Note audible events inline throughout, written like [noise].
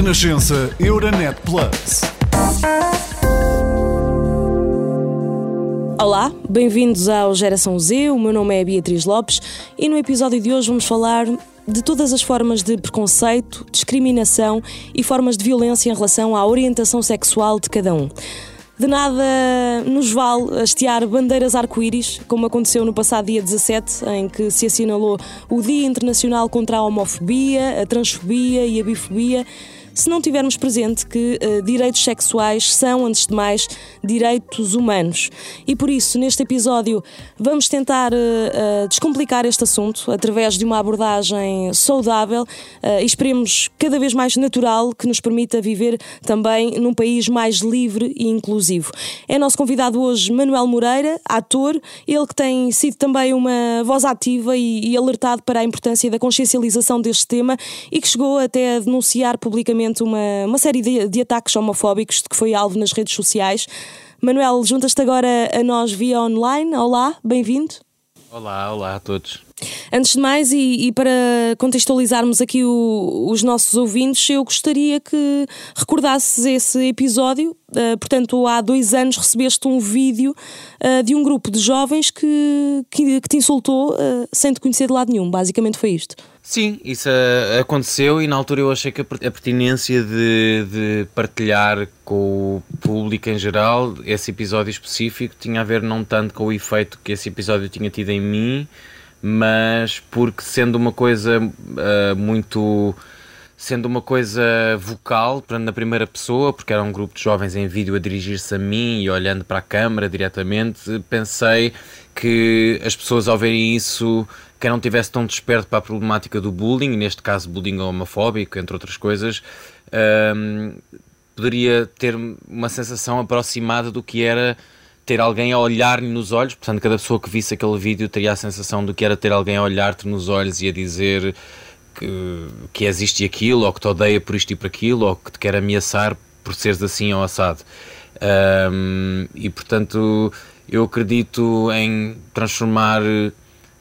Renascença Euronet Plus. Olá, bem-vindos ao Geração Z. O meu nome é Beatriz Lopes e no episódio de hoje vamos falar de todas as formas de preconceito, discriminação e formas de violência em relação à orientação sexual de cada um. De nada nos vale hastear bandeiras arco-íris, como aconteceu no passado dia 17, em que se assinalou o Dia Internacional contra a Homofobia, a Transfobia e a Bifobia se não tivermos presente que uh, direitos sexuais são, antes de mais, direitos humanos. E por isso, neste episódio, vamos tentar uh, uh, descomplicar este assunto através de uma abordagem saudável e esperemos cada vez mais natural que nos permita viver também num país mais livre e inclusivo. É nosso convidado hoje Manuel Moreira, ator, ele que tem sido também uma voz ativa e, e alertado para a importância da consciencialização deste tema e que chegou até a denunciar publicamente uma, uma série de, de ataques homofóbicos de que foi alvo nas redes sociais. Manuel, juntas-te agora a nós via online. Olá, bem-vindo. Olá, olá a todos. Antes de mais, e, e para contextualizarmos aqui o, os nossos ouvintes, eu gostaria que recordasses esse episódio. Uh, portanto, há dois anos recebeste um vídeo uh, de um grupo de jovens que, que, que te insultou uh, sem te conhecer de lado nenhum. Basicamente foi isto. Sim, isso aconteceu e na altura eu achei que a pertinência de, de, partilhar com o público em geral esse episódio específico tinha a ver não tanto com o efeito que esse episódio tinha tido em mim, mas porque sendo uma coisa uh, muito sendo uma coisa vocal, na primeira pessoa, porque era um grupo de jovens em vídeo a dirigir-se a mim e olhando para a câmara diretamente, pensei que as pessoas ao verem isso, quem não tivesse tão desperto para a problemática do bullying, neste caso bullying homofóbico, entre outras coisas, um, poderia ter uma sensação aproximada do que era ter alguém a olhar-lhe nos olhos, portanto, cada pessoa que visse aquele vídeo teria a sensação do que era ter alguém a olhar-te nos olhos e a dizer que, que és isto e aquilo, ou que te odeia por isto e por aquilo, ou que te quer ameaçar por seres assim ou assado. Um, e portanto, eu acredito em transformar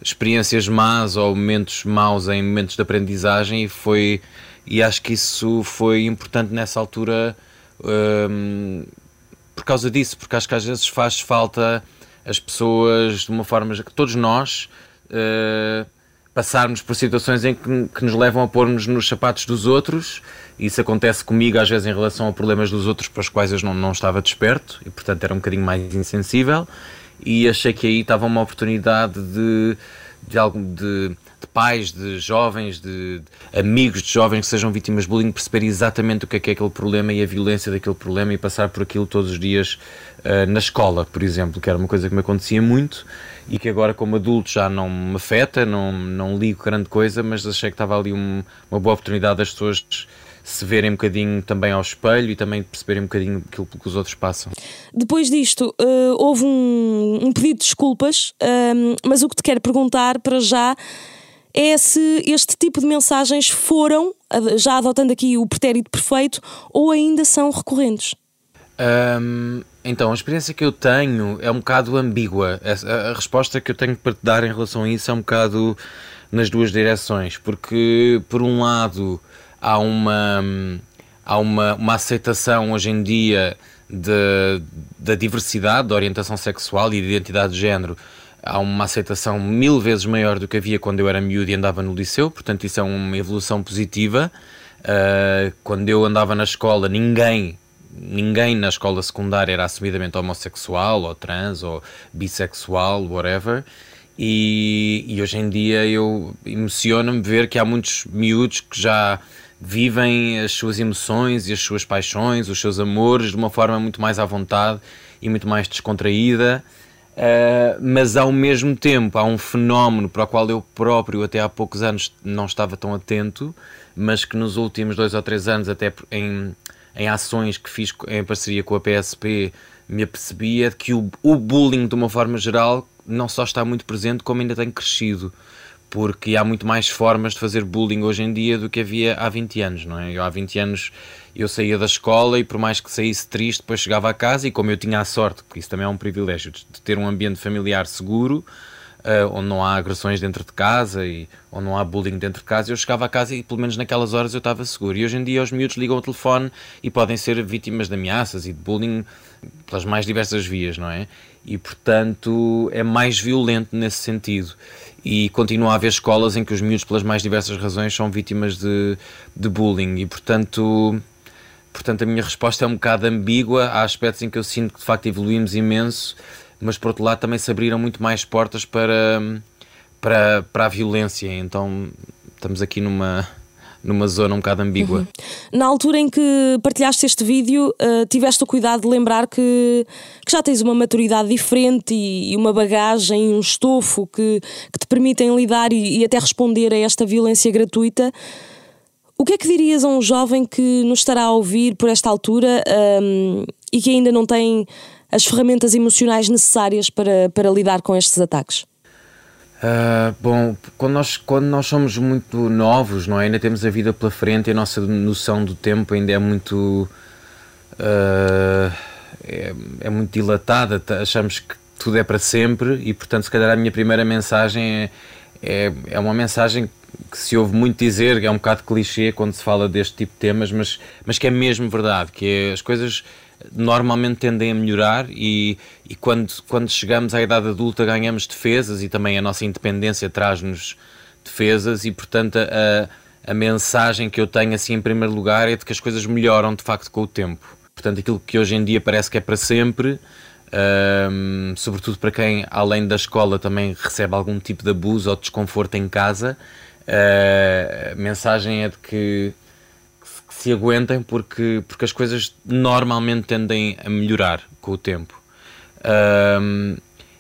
experiências más ou momentos maus em momentos de aprendizagem e foi e acho que isso foi importante nessa altura um, por causa disso, porque acho que às vezes faz falta as pessoas de uma forma que todos nós uh, passarmos por situações em que, que nos levam a pôr-nos nos sapatos dos outros. Isso acontece comigo às vezes em relação a problemas dos outros para os quais eu não, não estava desperto e portanto era um bocadinho mais insensível. E achei que aí estava uma oportunidade de, de, algo, de de pais, de jovens, de, de, amigos de jovens que sejam vítimas de bullying, perceber exatamente o que é, que é aquele problema e a violência daquele problema e passar por aquilo todos os dias uh, na escola, por exemplo, que era uma coisa que me acontecia muito e que agora como adulto já não me afeta, não, não ligo grande coisa, mas achei que estava ali um, uma boa oportunidade das pessoas se verem um bocadinho também ao espelho e também perceberem um bocadinho aquilo que os outros passam. Depois disto, uh, houve um, um, pedido de desculpas, uh, mas o que te quero perguntar para já é se este tipo de mensagens foram, já adotando aqui o pretérito perfeito, ou ainda são recorrentes. Um, então, a experiência que eu tenho é um bocado ambígua. A, resposta que eu tenho para te dar em relação a isso é um bocado nas duas direções, porque por um lado há uma, há uma, uma aceitação hoje em dia da diversidade, da orientação sexual e de identidade de género há uma aceitação mil vezes maior do que havia quando eu era miúdo e andava no liceu, portanto isso é uma evolução positiva. Uh, quando eu andava na escola, ninguém, ninguém na escola secundária era assumidamente homossexual, ou trans, ou bissexual, whatever. E, e hoje em dia eu emociona-me ver que há muitos miúdos que já vivem as suas emoções e as suas paixões, os seus amores de uma forma muito mais à vontade e muito mais descontraída. Uh, mas ao mesmo tempo há um fenómeno para o qual eu próprio até há poucos anos não estava tão atento, mas que nos últimos dois ou três anos, até em, em ações que fiz em parceria com a PSP, me apercebia que o, o bullying, de uma forma geral, não só está muito presente, como ainda tem crescido porque há muito mais formas de fazer bullying hoje em dia do que havia há 20 anos, não é? Eu, há 20 anos eu saía da escola e por mais que saísse triste, depois chegava a casa e como eu tinha a sorte, que isso também é um privilégio, de ter um ambiente familiar seguro, uh, onde não há agressões dentro de casa e onde não há bullying dentro de casa, eu chegava a casa e pelo menos naquelas horas eu estava seguro. E hoje em dia os miúdos ligam o telefone e podem ser vítimas de ameaças e de bullying pelas mais diversas vias, não é? E portanto é mais violento nesse sentido. E continua a haver escolas em que os miúdos, pelas mais diversas razões, são vítimas de, de bullying. E portanto, portanto, a minha resposta é um bocado ambígua. Há aspectos em que eu sinto que de facto evoluímos imenso mas por outro lado também se abriram muito mais portas para, para, para a violência. Então estamos aqui numa, numa zona um bocado ambígua. Uhum. Na altura em que partilhaste este vídeo, uh, tiveste o cuidado de lembrar que, que já tens uma maturidade diferente e, e uma bagagem, um estofo que, que te permitem lidar e, e, até responder a esta violência gratuita. O que é que dirias a um jovem que nos estará a ouvir por esta altura um, e que ainda não tem as ferramentas emocionais necessárias para, para lidar com estes ataques? Uh, bom, quando nós, quando nós somos muito novos, não é? ainda temos a vida pela frente e a nossa noção do tempo ainda é muito. Uh, é, é, muito dilatada, achamos que tudo é para sempre e, portanto, se calhar a minha primeira mensagem é, é, é uma mensagem que se ouve muito dizer, é um bocado clichê quando se fala deste tipo de temas, mas, mas que é mesmo verdade, que é, as coisas normalmente tendem a melhorar e, e quando, quando chegamos à idade adulta ganhamos defesas e também a nossa independência traz-nos defesas e portanto a, a mensagem que eu tenho assim em primeiro lugar é de que as coisas melhoram de facto com o tempo. Portanto, aquilo que hoje em dia parece que é para sempre, um, sobretudo para quem além da escola também recebe algum tipo de abuso ou desconforto em casa, uh, a mensagem é de que se aguentem porque, porque as coisas normalmente tendem a melhorar com o tempo. Um,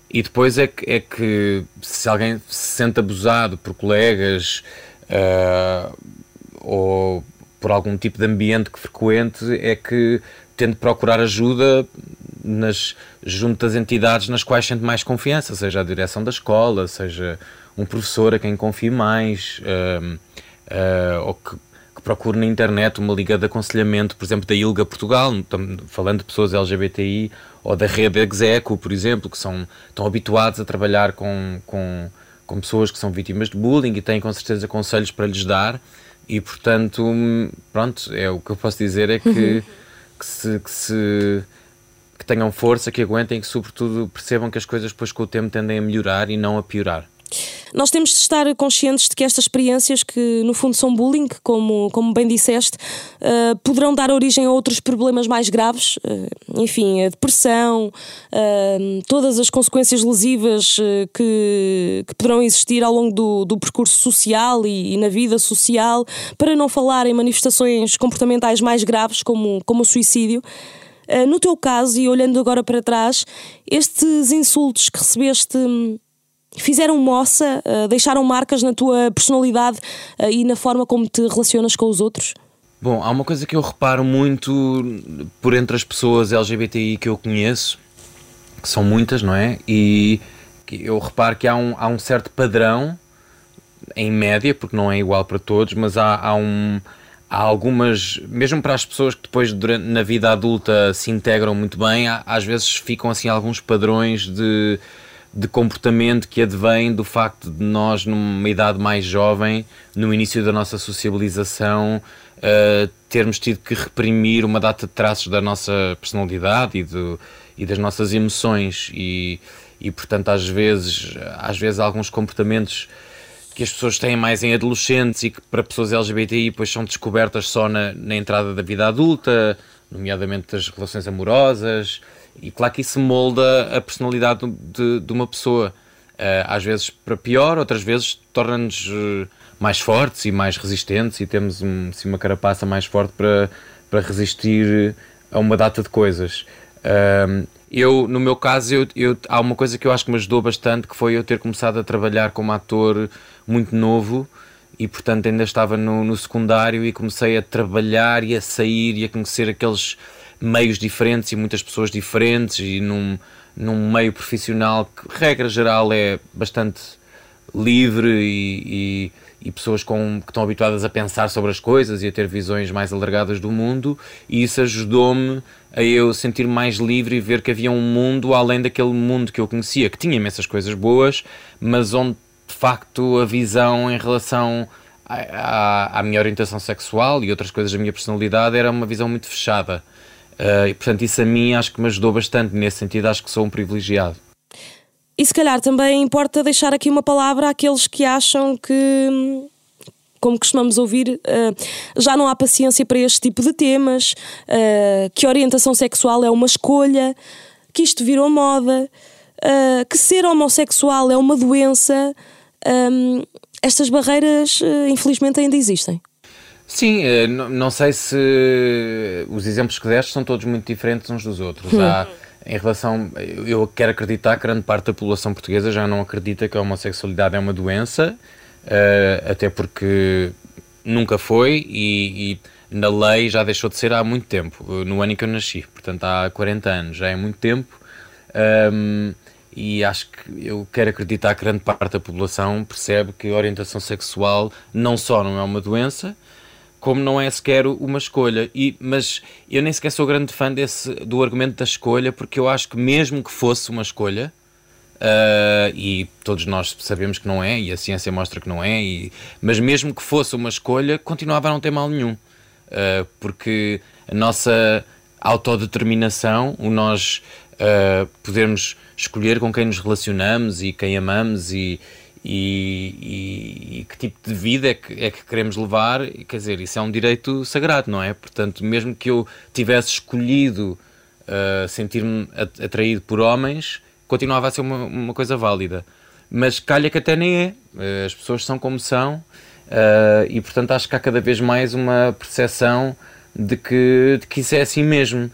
e depois é que, é que se alguém se sente abusado por colegas uh, ou por algum tipo de ambiente que frequente, é que tente procurar ajuda nas, junto das entidades nas quais sente mais confiança, seja a direção da escola, seja um professor a quem confie mais, uh, uh, ou que que procure na internet uma liga de aconselhamento, por exemplo, da ILGA Portugal, falando de pessoas LGBTI, ou da rede Execo, por exemplo, que são, estão habituados a trabalhar com, com, com pessoas que são vítimas de bullying e têm com certeza conselhos para lhes dar. E portanto, pronto, é o que eu posso dizer é que, uhum. que se, que se tenham força, que aguentem e que sobretudo percebam que as coisas depois com o tempo tendem a melhorar e não a piorar. Nós temos de estar conscientes de que estas experiências, que no fundo são bullying, como, como bem disseste, uh, poderão dar origem a outros problemas mais graves, uh, enfim, a depressão, uh, todas as consequências lesivas que, que poderão existir ao longo do, do percurso social e, e, na vida social, para não falar em manifestações comportamentais mais graves, como, como o suicídio. No teu caso, e olhando agora para trás, estes insultos que recebeste fizeram moça, uh, deixaram marcas na tua personalidade uh, e na forma como te relacionas com os outros? Bom, há uma coisa que eu reparo muito por entre as pessoas LGBTI que eu conheço, que são muitas, não é? E eu reparo que há um, há um certo padrão, em média, porque não é igual para todos, mas há, há um, há algumas, mesmo para as pessoas que depois durante, na vida adulta se integram muito bem, há, às vezes ficam assim alguns padrões de de comportamento que advém do facto de nós, numa idade mais jovem, no início da nossa sociabilização, uh, termos tido que reprimir uma data de traços da nossa personalidade e, do, e das nossas emoções. E, e portanto às vezes às vezes alguns comportamentos que as pessoas têm mais em adolescentes e que para pessoas LGBTI depois são descobertas só na, na entrada da vida adulta, nomeadamente das relações amorosas, e claro que isso molda a personalidade de, de uma pessoa. Uh, às vezes para pior, outras vezes torna-nos uh, mais fortes e mais resistentes e temos um, assim, uma carapaça mais forte para, para resistir a uma data de coisas. Uh, eu, no meu caso, eu, eu, há uma coisa que eu acho que me ajudou bastante, que foi eu ter começado a trabalhar como ator muito novo e portanto ainda estava no, no secundário e comecei a trabalhar e a sair e a conhecer aqueles meios diferentes e muitas pessoas diferentes e num, num meio profissional que, regra geral, é bastante livre e, e, e, pessoas com, que estão habituadas a pensar sobre as coisas e a ter visões mais alargadas do mundo, e isso ajudou-me a eu sentir mais livre e ver que havia um mundo além daquele mundo que eu conhecia, que tinha imensas coisas boas, mas onde de facto a visão em relação à, à minha orientação sexual e outras coisas da minha personalidade era uma visão muito fechada. Uh, e portanto, isso a mim acho que me ajudou bastante. Nesse sentido, acho que sou um privilegiado. E se calhar também importa deixar aqui uma palavra àqueles que acham que como costumamos ouvir, uh, já não há paciência para este tipo de temas, uh, que orientação sexual é uma escolha, que isto virou moda, que ser homossexual é uma doença. Um, estas barreiras, infelizmente, ainda existem. Sim, não sei se os exemplos que deste são todos muito diferentes uns dos outros. Hum. Há, em relação, eu quero acreditar que grande parte da população portuguesa já não acredita que a homossexualidade é uma doença, uh, até porque nunca foi e, e, na lei já deixou de ser há muito tempo, no ano em que eu nasci, portanto há 40 anos, já é muito tempo. Um, e acho que eu quero acreditar que grande parte da população percebe que a orientação sexual não só não é uma doença, como não é sequer uma escolha. E, mas eu nem sequer sou grande fã desse, do argumento da escolha, porque eu acho que mesmo que fosse uma escolha, uh, e todos nós sabemos que não é, e a ciência mostra que não é, e, mas mesmo que fosse uma escolha, continuava a não ter mal nenhum. Uh, porque a nossa autodeterminação, o nós uh, podermos escolher com quem nos relacionamos e quem amamos e, e, e, e, que tipo de vida é que, é que queremos levar, quer dizer, isso é um direito sagrado, não é? Portanto, mesmo que eu tivesse escolhido uh, sentir-me atraído por homens, continuava a ser uma, uma coisa válida. Mas calha que até nem é. Uh, as pessoas são como são uh, e, portanto, acho que há cada vez mais uma percepção de que, de que isso é assim mesmo.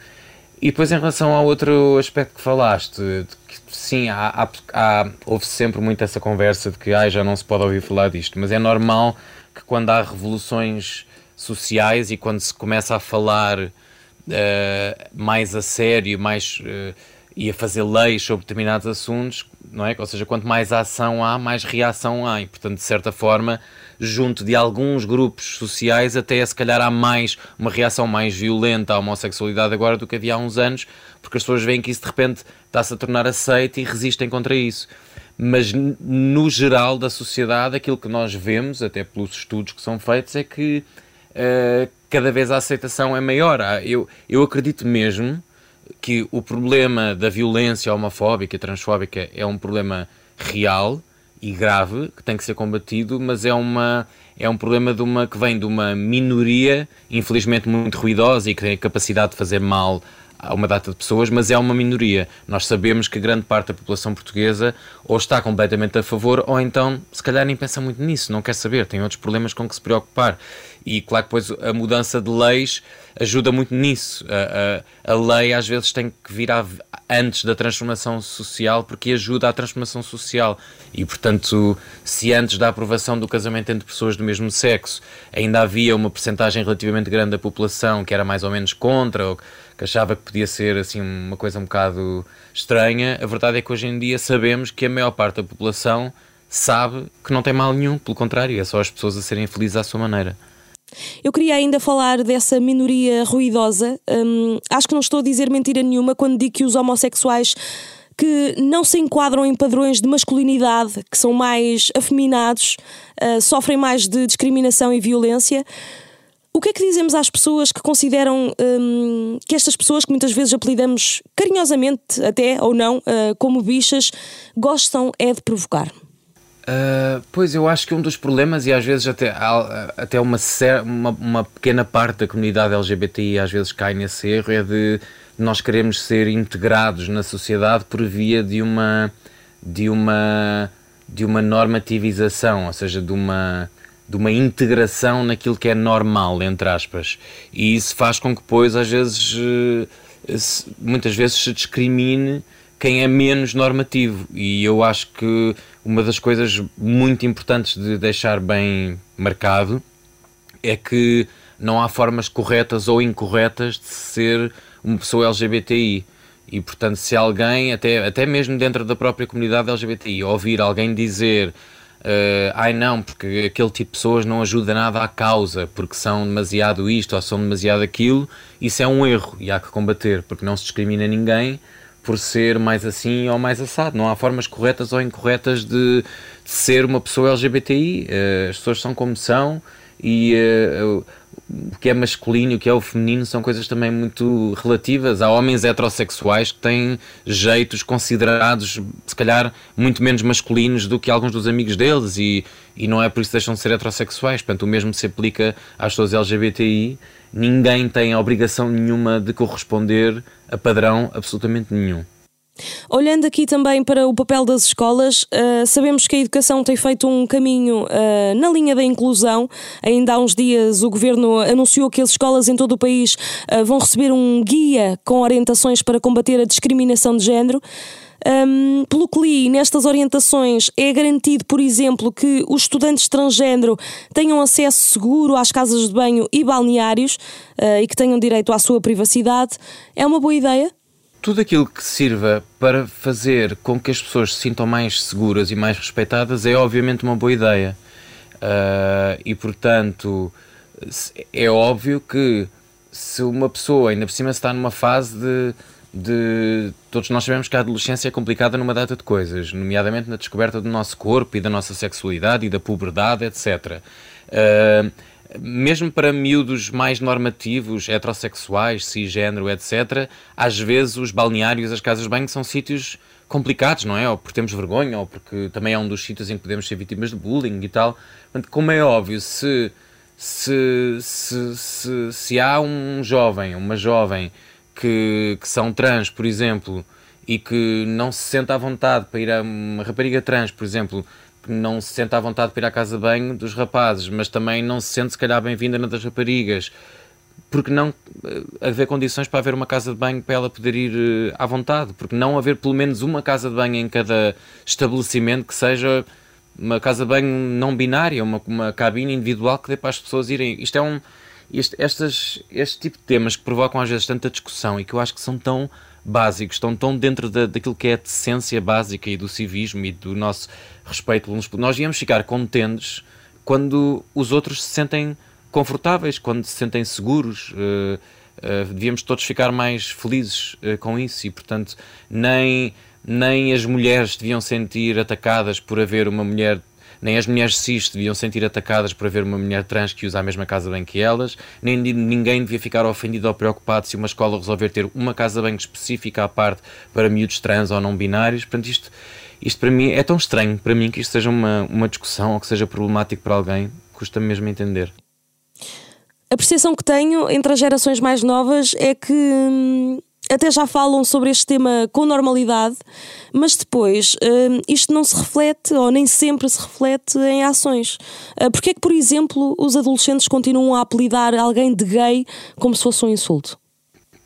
E depois, em relação ao outro aspecto que falaste, que, sim, há, há, há, houve sempre muito essa conversa de que ah, já não se pode ouvir falar disto, mas é normal que quando há revoluções sociais e quando se começa a falar uh, mais a sério, mais. Uh, e a fazer leis sobre determinados assuntos, não é? Ou seja, quanto mais ação há, mais reação há, e portanto, de certa forma, junto de alguns grupos sociais, até se calhar há mais uma reação mais violenta à homossexualidade agora do que havia há uns anos, porque as pessoas veem que isso de repente está-se a tornar aceite e resistem contra isso. Mas no geral da sociedade, aquilo que nós vemos, até pelos estudos que são feitos, é que uh, cada vez a aceitação é maior. Eu, eu acredito mesmo que o problema da violência homofóbica e transfóbica é um problema real e grave que tem que ser combatido, mas é uma é um problema de uma que vem de uma minoria, infelizmente muito ruidosa e que tem a capacidade de fazer mal a uma data de pessoas, mas é uma minoria. Nós sabemos que grande parte da população portuguesa ou está completamente a favor ou então, se calhar, nem pensa muito nisso, não quer saber, tem outros problemas com que se preocupar. E claro que depois a mudança de leis ajuda muito nisso. A, a, a lei às vezes tem que vir antes da transformação social porque ajuda à transformação social. E portanto, se antes da aprovação do casamento entre pessoas do mesmo sexo ainda havia uma percentagem relativamente grande da população que era mais ou menos contra ou que achava que podia ser assim uma coisa um bocado estranha, a verdade é que hoje em dia sabemos que a maior parte da população sabe que não tem mal nenhum, pelo contrário, é só as pessoas a serem felizes à sua maneira. Eu queria ainda falar dessa minoria ruidosa. Hum, acho que não estou a dizer mentira nenhuma quando digo que os homossexuais que não se enquadram em padrões de masculinidade, que são mais afeminados, uh, sofrem mais de discriminação e violência. O que é que dizemos às pessoas que consideram hum, que estas pessoas, que muitas vezes apelidamos carinhosamente, até ou não, uh, como bichas, gostam é de provocar? Uh, pois eu acho que um dos problemas, e às vezes até, até uma, uma, uma, pequena parte da comunidade LGBTI às vezes cai nesse erro, é de nós queremos ser integrados na sociedade por via de uma de uma de uma normativização, ou seja, de uma de uma integração naquilo que é normal, entre aspas. E isso faz com que depois, às vezes, eh, muitas vezes se discrimine quem é menos normativo. E eu acho que uma das coisas muito importantes de deixar bem marcado é que não há formas corretas ou incorretas de ser uma pessoa LGBTI. E portanto, se alguém, até, até mesmo dentro da própria comunidade LGBTI, ouvir alguém dizer uh, ai não, porque aquele tipo de pessoas não ajuda nada à causa, porque são demasiado isto ou são demasiado aquilo, isso é um erro e há que combater, porque não se discrimina ninguém por ser mais assim ou mais assado. Não há formas corretas ou incorretas de, ser uma pessoa LGBTI. Uh, eh, as pessoas são como são e uh, o que é masculino e o que é o feminino são coisas também muito relativas. Há homens heterossexuais que têm jeitos considerados, se calhar, muito menos masculinos do que alguns dos amigos deles, e, e não é por isso que deixam de ser heterossexuais. Portanto, o mesmo se aplica às pessoas LGBTI. Ninguém tem obrigação nenhuma de corresponder a padrão absolutamente nenhum. Olhando aqui também para o papel das escolas, uh, sabemos que a educação tem feito um caminho uh, na linha da inclusão. Ainda há uns dias o governo anunciou que as escolas em todo o país uh, vão receber um guia com orientações para combater a discriminação de género. Um, pelo que li, nestas orientações é garantido, por exemplo, que os estudantes transgênero tenham acesso seguro às casas de banho e balneários e que tenham direito à sua privacidade. É uma boa ideia? tudo aquilo que sirva para fazer com que as pessoas se sintam mais seguras e mais respeitadas é obviamente uma boa ideia. Uh, e portanto, é óbvio que se uma pessoa ainda por cima está numa fase de, de. Todos nós sabemos que a adolescência é complicada numa data de coisas, nomeadamente na descoberta do nosso corpo e da nossa sexualidade e da puberdade, etc. Uh, mesmo para miúdos mais normativos, heterossexuais, cisgênero, etc., às vezes os balneários, as casas de banho são sítios complicados, não é? Ou porque temos vergonha, ou porque também é um dos sítios em que podemos ser vítimas de bullying e tal. Portanto, como é óbvio, se, se, se, se, se há um jovem, uma jovem que, que são trans, por exemplo, e que não se sente à vontade para ir a uma rapariga trans, por exemplo, que não se sente à vontade para ir à casa de banho dos rapazes, mas também não se sente se calhar bem-vinda na das raparigas. Porque não eh, haver condições para haver uma casa de banho para ela poder ir eh, à vontade? Porque não haver pelo menos uma casa de banho em cada estabelecimento que seja uma casa de banho não binária, uma, uma cabine individual que dê para as pessoas irem. Isto é um. Este, estas, este tipo de temas que provocam às vezes tanta discussão e que eu acho que são tão básicos, estão tão dentro da, daquilo que é a essência básica e do civismo e do nosso respeito uns Nós íamos ficar contentes quando os outros se sentem confortáveis, quando se sentem seguros. Uh, uh, devíamos todos ficar mais felizes uh, com isso e, portanto, nem, nem as mulheres deviam sentir atacadas por haver uma mulher nem as mulheres cis deviam sentir atacadas por haver uma mulher trans que usa a mesma casa bem que elas, nem ninguém devia ficar ofendido ou preocupado se uma escola resolver ter uma casa bem específica à parte para miúdos trans ou não binários. Portanto, isto, isto para mim é tão estranho para mim que isto seja uma, uma discussão ou que seja problemático para alguém, custa mesmo entender. A percepção que tenho entre as gerações mais novas é que hum, até já falam sobre este tema com normalidade, mas depois uh, isto não se reflete ou nem sempre se reflete em ações. Uh, Porquê é que, por exemplo, os adolescentes continuam a apelidar alguém de gay como se fosse um insulto?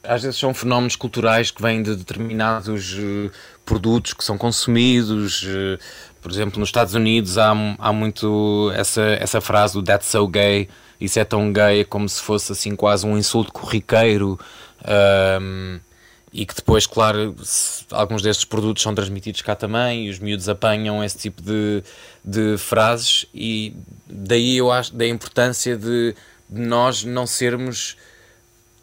Às vezes são fenómenos culturais que vêm de determinados uh, produtos que são consumidos. Uh, por exemplo, nos Estados Unidos há, há muito essa, essa frase do that's so gay, isso é tão gay, como se fosse assim quase um insulto corriqueiro. Um, e que depois, claro, alguns destes produtos são transmitidos cá também e os miúdos apanham esse tipo de, de frases e daí eu acho da importância de, de nós não sermos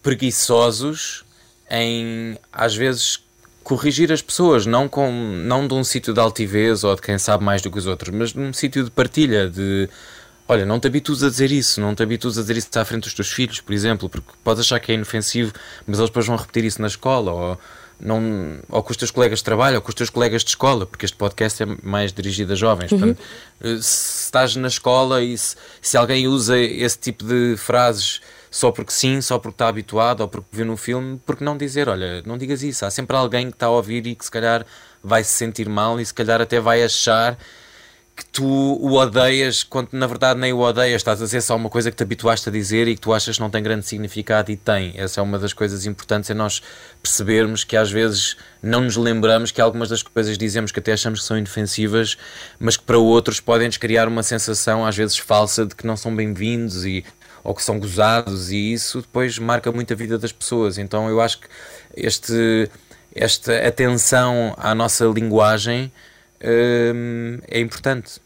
preguiçosos em às vezes corrigir as pessoas, não com não de um sítio de altivez ou de quem sabe mais do que os outros, mas num sítio de partilha, de Olha, não te habitues a dizer isso, não te habitues a dizer isso à frente dos teus filhos, por exemplo, porque podes achar que é inofensivo, mas eles depois vão repetir isso na escola, ou, não, ou com os teus colegas de trabalho, ou com os teus colegas de escola, porque este podcast é mais dirigido a jovens. Uhum. Portanto, eh, se estás na escola e se, se alguém usa esse tipo de frases só porque sim, só porque está habituado ou porque viu no filme, porque não dizer, olha, não digas isso. Há sempre alguém que está a ouvir e que se calhar vai se sentir mal e se calhar até vai achar que tu o odeias quando na verdade nem o odeias, estás a dizer só uma coisa que te habituaste a dizer e que tu achas que não tem grande significado e tem. Essa é uma das coisas importantes, é nós percebermos que às vezes não nos lembramos que algumas das coisas dizemos que até achamos que são inofensivas, mas que para outros podem-nos criar uma sensação às vezes falsa de que não são bem-vindos e ou que são gozados e isso depois marca muito a vida das pessoas. Então eu acho que este, esta atenção à nossa linguagem é importante.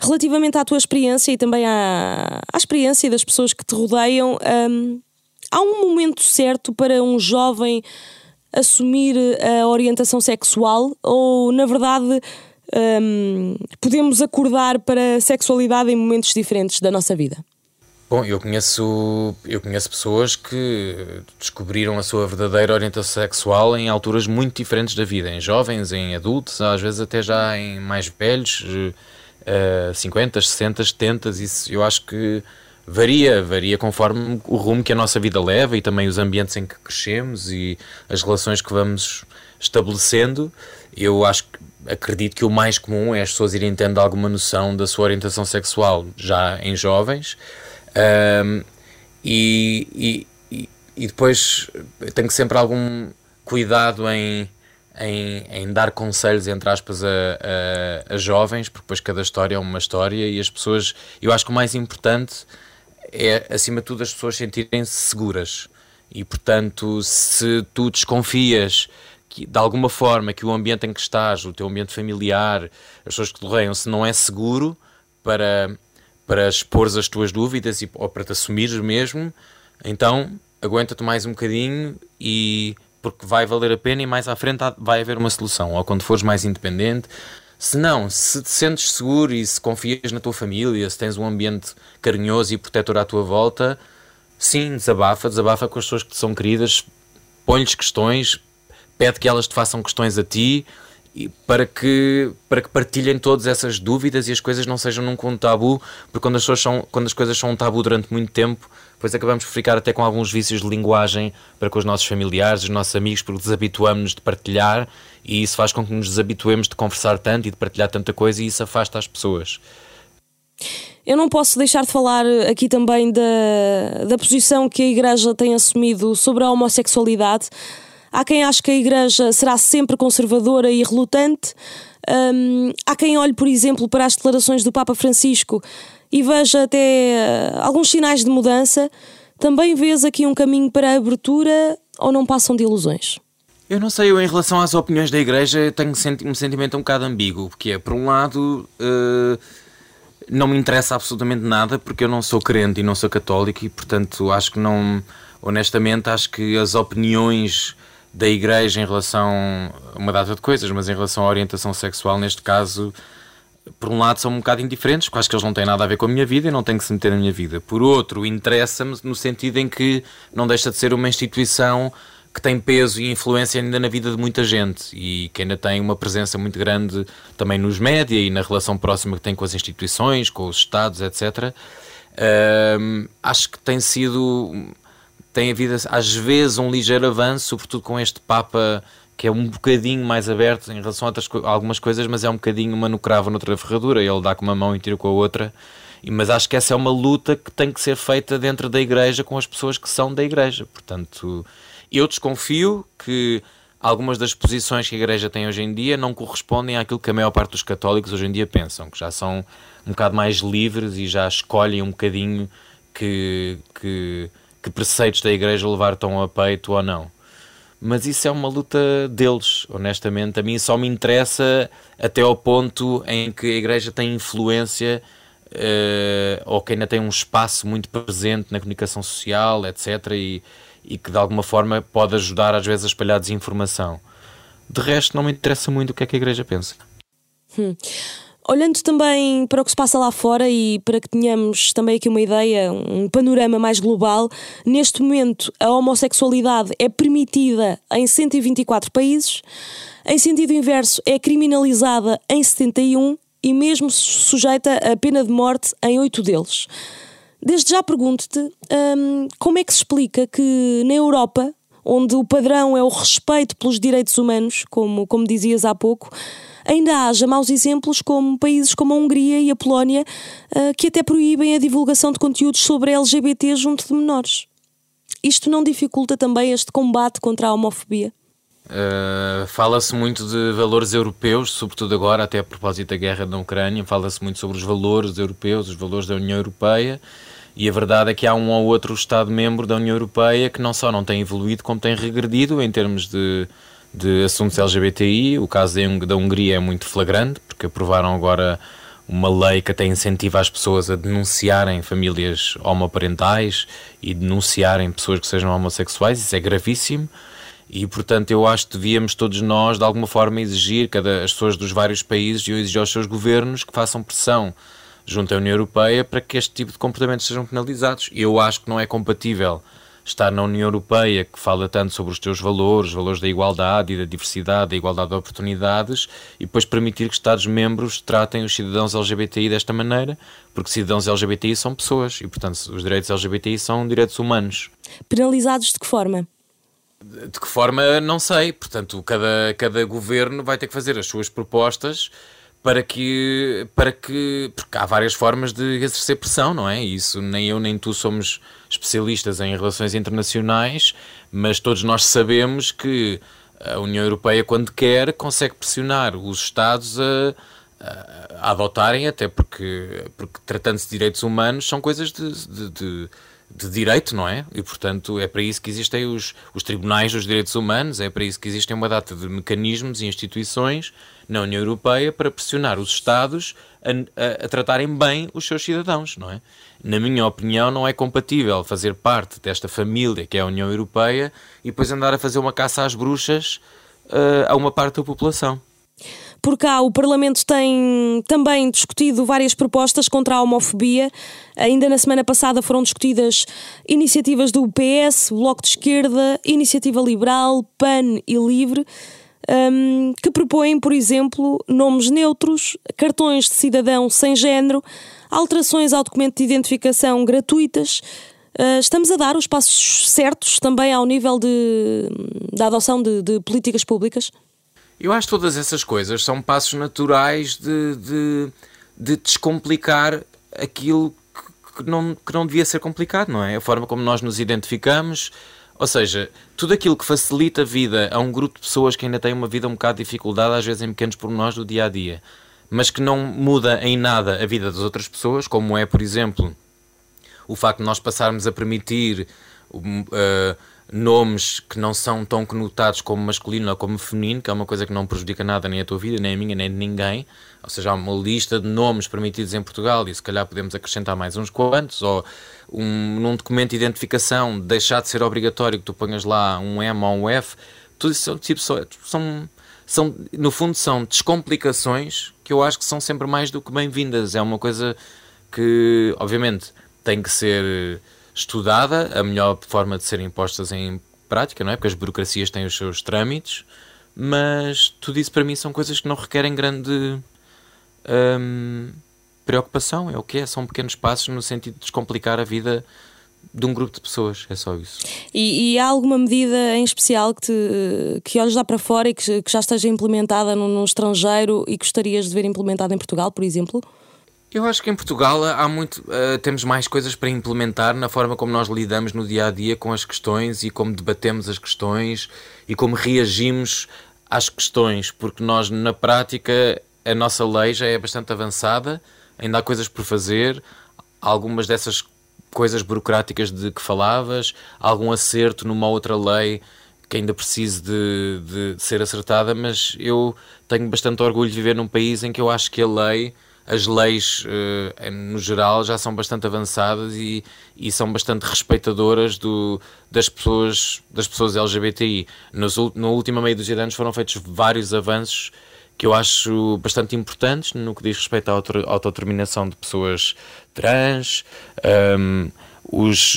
Relativamente à tua experiência e também à, à experiência das pessoas que te rodeiam, um, há um momento certo para um jovem assumir a orientação sexual ou, na verdade, um, podemos acordar para a sexualidade em momentos diferentes da nossa vida? Bom, eu conheço, eu conheço pessoas que descobriram a sua verdadeira orientação sexual em alturas muito diferentes da vida, em jovens, em adultos, às vezes até já em mais velhos, uh, 50, 60, 70, isso eu acho que varia, varia conforme o rumo que a nossa vida leva e também os ambientes em que crescemos e as relações que vamos estabelecendo. Eu acho que acredito que o mais comum é as pessoas irem tendo alguma noção da sua orientação sexual já em jovens um, e, e, e, depois tenho sempre algum cuidado em, em, em dar conselhos, entre aspas, a, a, a, jovens, porque depois cada história é uma história e as pessoas, eu acho que o mais importante é, acima de tudo, as pessoas sentirem-se seguras. E, portanto, se tu desconfias que, de alguma forma que o ambiente em que estás, o teu ambiente familiar, as pessoas que te rodeiam, se não é seguro para para expor as tuas dúvidas e, ou para te assumires mesmo, então aguenta-te mais um bocadinho e porque vai valer a pena e mais à frente vai haver uma solução. Ou quando fores mais independente, se não, se te sentes seguro e se confias na tua família, se tens um ambiente carinhoso e protetor à tua volta, sim, desabafa, desabafa com as pessoas que te são queridas, põe-lhes questões, pede que elas te façam questões a ti para que, para que partilhem todas essas dúvidas e as coisas não sejam num um tabu, porque quando as, pessoas são, quando as coisas são um tabu durante muito tempo, depois acabamos por ficar até com alguns vícios de linguagem para com os nossos familiares, os nossos amigos, porque desabituamos-nos de partilhar e isso faz com que nos desabituemos de conversar tanto e de partilhar tanta coisa e isso afasta as pessoas. Eu não posso deixar de falar aqui também da, da posição que a Igreja tem assumido sobre a homossexualidade. Há quem ache que a Igreja será sempre conservadora e relutante. Um, há quem olhe, por exemplo, para as declarações do Papa Francisco e veja até uh, alguns sinais de mudança. Também vês aqui um caminho para a abertura ou não passam de ilusões? Eu não sei, eu em relação às opiniões da Igreja tenho um sentimento um bocado ambíguo, porque é, por um lado, uh, não me interessa absolutamente nada, porque eu não sou crente e não sou católico, e portanto acho que não, honestamente, acho que as opiniões da Igreja em relação a uma data de coisas, mas em relação à orientação sexual, neste caso, por um lado são um bocado indiferentes, acho que eles não têm nada a ver com a minha vida e não têm que se meter na minha vida. Por outro, interessa-me no sentido em que não deixa de ser uma instituição que tem peso e influência ainda na vida de muita gente e que ainda tem uma presença muito grande também nos média e na relação próxima que tem com as instituições, com os Estados, etc. Acho que tem sido tem havido às vezes um ligeiro avanço, sobretudo com este Papa que é um bocadinho mais aberto em relação a, outras, a algumas coisas, mas é um bocadinho uma no cravo, noutra ferradura, ele dá com uma mão e tira com a outra. Mas acho que essa é uma luta que tem que ser feita dentro da igreja com as pessoas que são da igreja. Portanto, eu desconfio que algumas das posições que a igreja tem hoje em dia não correspondem àquilo que a maior parte dos católicos hoje em dia pensam, que já são um bocado mais livres e já escolhem um bocadinho que, que que preceitos da igreja levar tão a peito ou não. Mas isso é uma luta deles, honestamente. A mim só me interessa até ao ponto em que a igreja tem influência uh, ou que ainda tem um espaço muito presente na comunicação social, etc. E, e que de alguma forma pode ajudar às vezes a espalhar desinformação. De resto, não me interessa muito o que é que a igreja pensa. Hum. Olhando também para o que se passa lá fora e para que tenhamos também aqui uma ideia, um panorama mais global, neste momento a homossexualidade é permitida em 124 países, em sentido inverso é criminalizada em 71 e mesmo sujeita a pena de morte em 8 deles. Desde já pergunto-te hum, como é que se explica que na Europa, onde o padrão é o respeito pelos direitos humanos, como, como dizias há pouco, ainda haja maus exemplos como países como a Hungria e a Polónia, uh, que até proíbem a divulgação de conteúdos sobre LGBT junto de menores. Isto não dificulta também este combate contra a homofobia? Uh, fala-se muito de valores europeus, sobretudo agora, até a propósito da guerra na Ucrânia, fala-se muito sobre os valores europeus, os valores da União Europeia, e a verdade é que há um ou outro Estado-membro da União Europeia que não só não tem evoluído, como tem regredido em termos de, de assuntos LGBTI. O caso da Hungria é muito flagrante, porque aprovaram agora uma lei que até incentiva as pessoas a denunciarem famílias homoparentais e denunciarem pessoas que sejam homossexuais, isso é gravíssimo. E, portanto, eu acho que devíamos todos nós, de alguma forma, exigir, cada, as pessoas dos vários países, e exigir aos seus governos que façam pressão junto à União Europeia para que este tipo de comportamentos sejam penalizados. Eu acho que não é compatível estar na União Europeia, que fala tanto sobre os teus valores, valores da igualdade e da diversidade, da igualdade de oportunidades, e depois permitir que Estados-membros tratem os cidadãos LGBTI desta maneira, porque cidadãos LGBTI são pessoas e, portanto, os direitos LGBTI são direitos humanos. Penalizados de que forma? De que forma, não sei. Portanto, cada, cada governo vai ter que fazer as suas propostas para que, para que. Porque há várias formas de exercer pressão, não é? Isso nem eu nem tu somos especialistas em relações internacionais, mas todos nós sabemos que a União Europeia, quando quer, consegue pressionar os Estados a, a, adotarem, até porque, porque tratando-se de direitos humanos, são coisas de, de, de de direito, não é? E, portanto, é para isso que existem os, os tribunais dos direitos humanos, é para isso que existem uma data de mecanismos e instituições na União Europeia para pressionar os Estados a, a, a, tratarem bem os seus cidadãos, não é? Na minha opinião, não é compatível fazer parte desta família que é a União Europeia e depois andar a fazer uma caça às bruxas uh, a uma parte da população. Por cá, o Parlamento tem também discutido várias propostas contra a homofobia. Ainda na semana passada foram discutidas iniciativas do PS, Bloco de Esquerda, Iniciativa Liberal, PAN e Livre um, que propõem, por exemplo, nomes neutros, cartões de cidadão sem género, alterações ao documento de identificação gratuitas. Uh, estamos a dar os passos certos também ao nível de, da adoção de, de, políticas públicas? Eu acho que todas essas coisas são passos naturais de, de, de descomplicar aquilo que, não, que não devia ser complicado, não é? A forma como nós nos identificamos, ou seja, tudo aquilo que facilita a vida a um grupo de pessoas que ainda têm uma vida um bocado de dificuldade, às vezes em pequenos pormenores do dia a dia, mas que não muda em nada a vida das outras pessoas, como é, por exemplo, o facto de nós passarmos a permitir uh, nomes que não são tão conotados como masculino ou como feminino, que é uma coisa que não prejudica nada nem a tua vida, nem a minha, nem de ninguém. Ou seja, há uma lista de nomes permitidos em Portugal e se calhar podemos acrescentar mais uns quantos, ou um, num documento de identificação deixar de ser obrigatório que tu ponhas lá um M ou um F, tudo isso tipo, são, são, no fundo, são descomplicações que eu acho que são sempre mais do que bem-vindas. É uma coisa que, obviamente, tem que ser estudada, a melhor forma de serem impostas em prática, não é? Porque as burocracias têm os seus trâmites, mas tudo isso para mim são coisas que não requerem grande. Hum, preocupação, é o que é, são pequenos passos no sentido de descomplicar a vida de um grupo de pessoas, é só isso. E, e há alguma medida em especial que, te, que olhas lá para fora e que, que já esteja implementada no, estrangeiro e gostarias de ver implementada em Portugal, por exemplo? Eu acho que em Portugal há muito, uh, temos mais coisas para implementar na forma como nós lidamos no dia a dia com as questões e como debatemos as questões e como reagimos às questões, porque nós na prática a nossa lei já é bastante avançada ainda há coisas por fazer, algumas dessas coisas burocráticas de que falavas, algum acerto numa outra lei que ainda precise de, de, ser acertada, mas eu tenho bastante orgulho de viver num país em que eu acho que a lei, as leis uh, no geral, já são bastante avançadas e, e são bastante respeitadoras do, das, pessoas, das pessoas LGBTI. Nos, no último meio dos anos foram feitos vários avanços que eu acho bastante importantes no que diz respeito à autodeterminação de pessoas trans, um, os,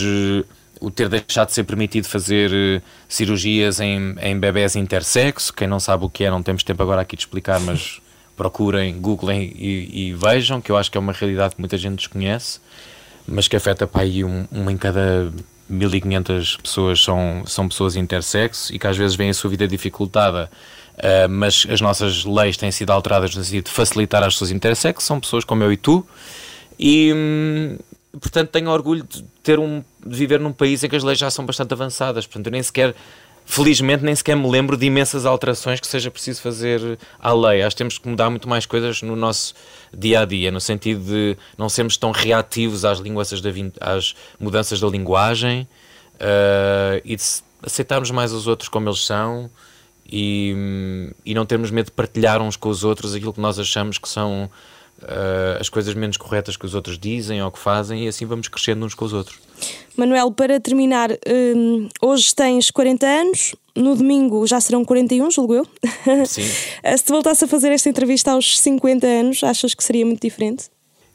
o ter deixado de ser permitido fazer eh, cirurgias em, em bebés intersexo. Quem não sabe o que é, não temos tempo agora aqui de explicar, mas procurem, googlem e, e vejam, que eu acho que é uma realidade que muita gente desconhece, mas que afeta para aí um, uma em cada 1500 pessoas são, são pessoas intersexo e que às vezes vêm a sua vida dificultada Uh, mas as nossas leis têm sido alteradas no sentido de facilitar as pessoas intersexo, são pessoas como eu e tu, e hum, portanto tenho orgulho de, ter um, de viver num país em que as leis já são bastante avançadas. Portanto, eu nem sequer, felizmente, nem sequer me lembro de imensas alterações que seja preciso fazer à lei. Acho que temos que mudar muito mais coisas no nosso dia a dia, no sentido de não sermos tão reativos às, da, às mudanças da linguagem uh, e de aceitarmos mais os outros como eles são e, e não termos medo de partilhar uns com os outros aquilo que nós achamos que são uh, as coisas menos corretas que os outros dizem ou que fazem e assim vamos crescendo uns com os outros. Manuel, para terminar, um, hoje tens 40 anos, no domingo já serão 41, julgo eu. Sim. [laughs] Se te voltasse a fazer esta entrevista aos 50 anos, achas que seria muito diferente?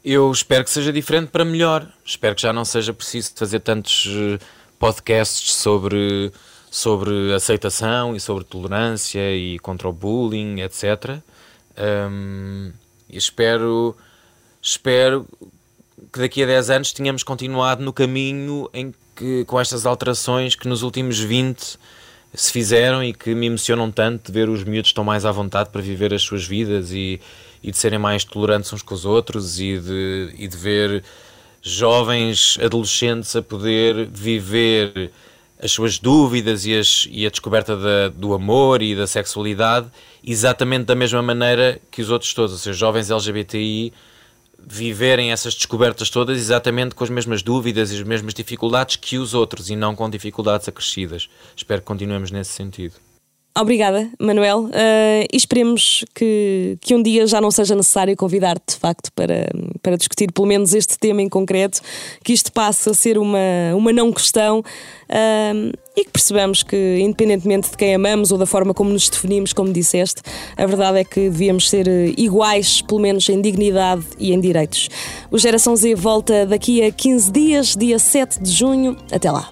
Eu espero que seja diferente para melhor. Espero que já não seja preciso fazer tantos eh, podcasts sobre, sobre aceitação e sobre tolerância e contra o bullying, etc. Um, espero, espero que daqui a 10 anos tenhamos continuado no caminho em que, com estas alterações que nos últimos 20 se fizeram e que me emocionam tanto de ver os miúdos estão mais à vontade para viver as suas vidas e, e de serem mais tolerantes uns com os outros e de, e de ver jovens adolescentes a poder viver as suas dúvidas e, as, e a descoberta da, do amor e da sexualidade exatamente da mesma maneira que os outros todos, ou seja, jovens LGBTI viverem essas descobertas todas exatamente com as mesmas dúvidas e as mesmas dificuldades que os outros e não com dificuldades acrescidas. Espero que continuemos nesse sentido. Obrigada, Manuel. Uh, e esperemos que, que um dia já não seja necessário convidar-te, de facto, para, para discutir pelo menos este tema em concreto, que isto passe a ser uma, uma não questão uh, e que percebamos que, independentemente de quem amamos ou da forma como nos definimos, como disseste, a verdade é que devíamos ser iguais, pelo menos em dignidade e em direitos. O Geração Z volta daqui a 15 dias, dia 7 de junho. Até lá.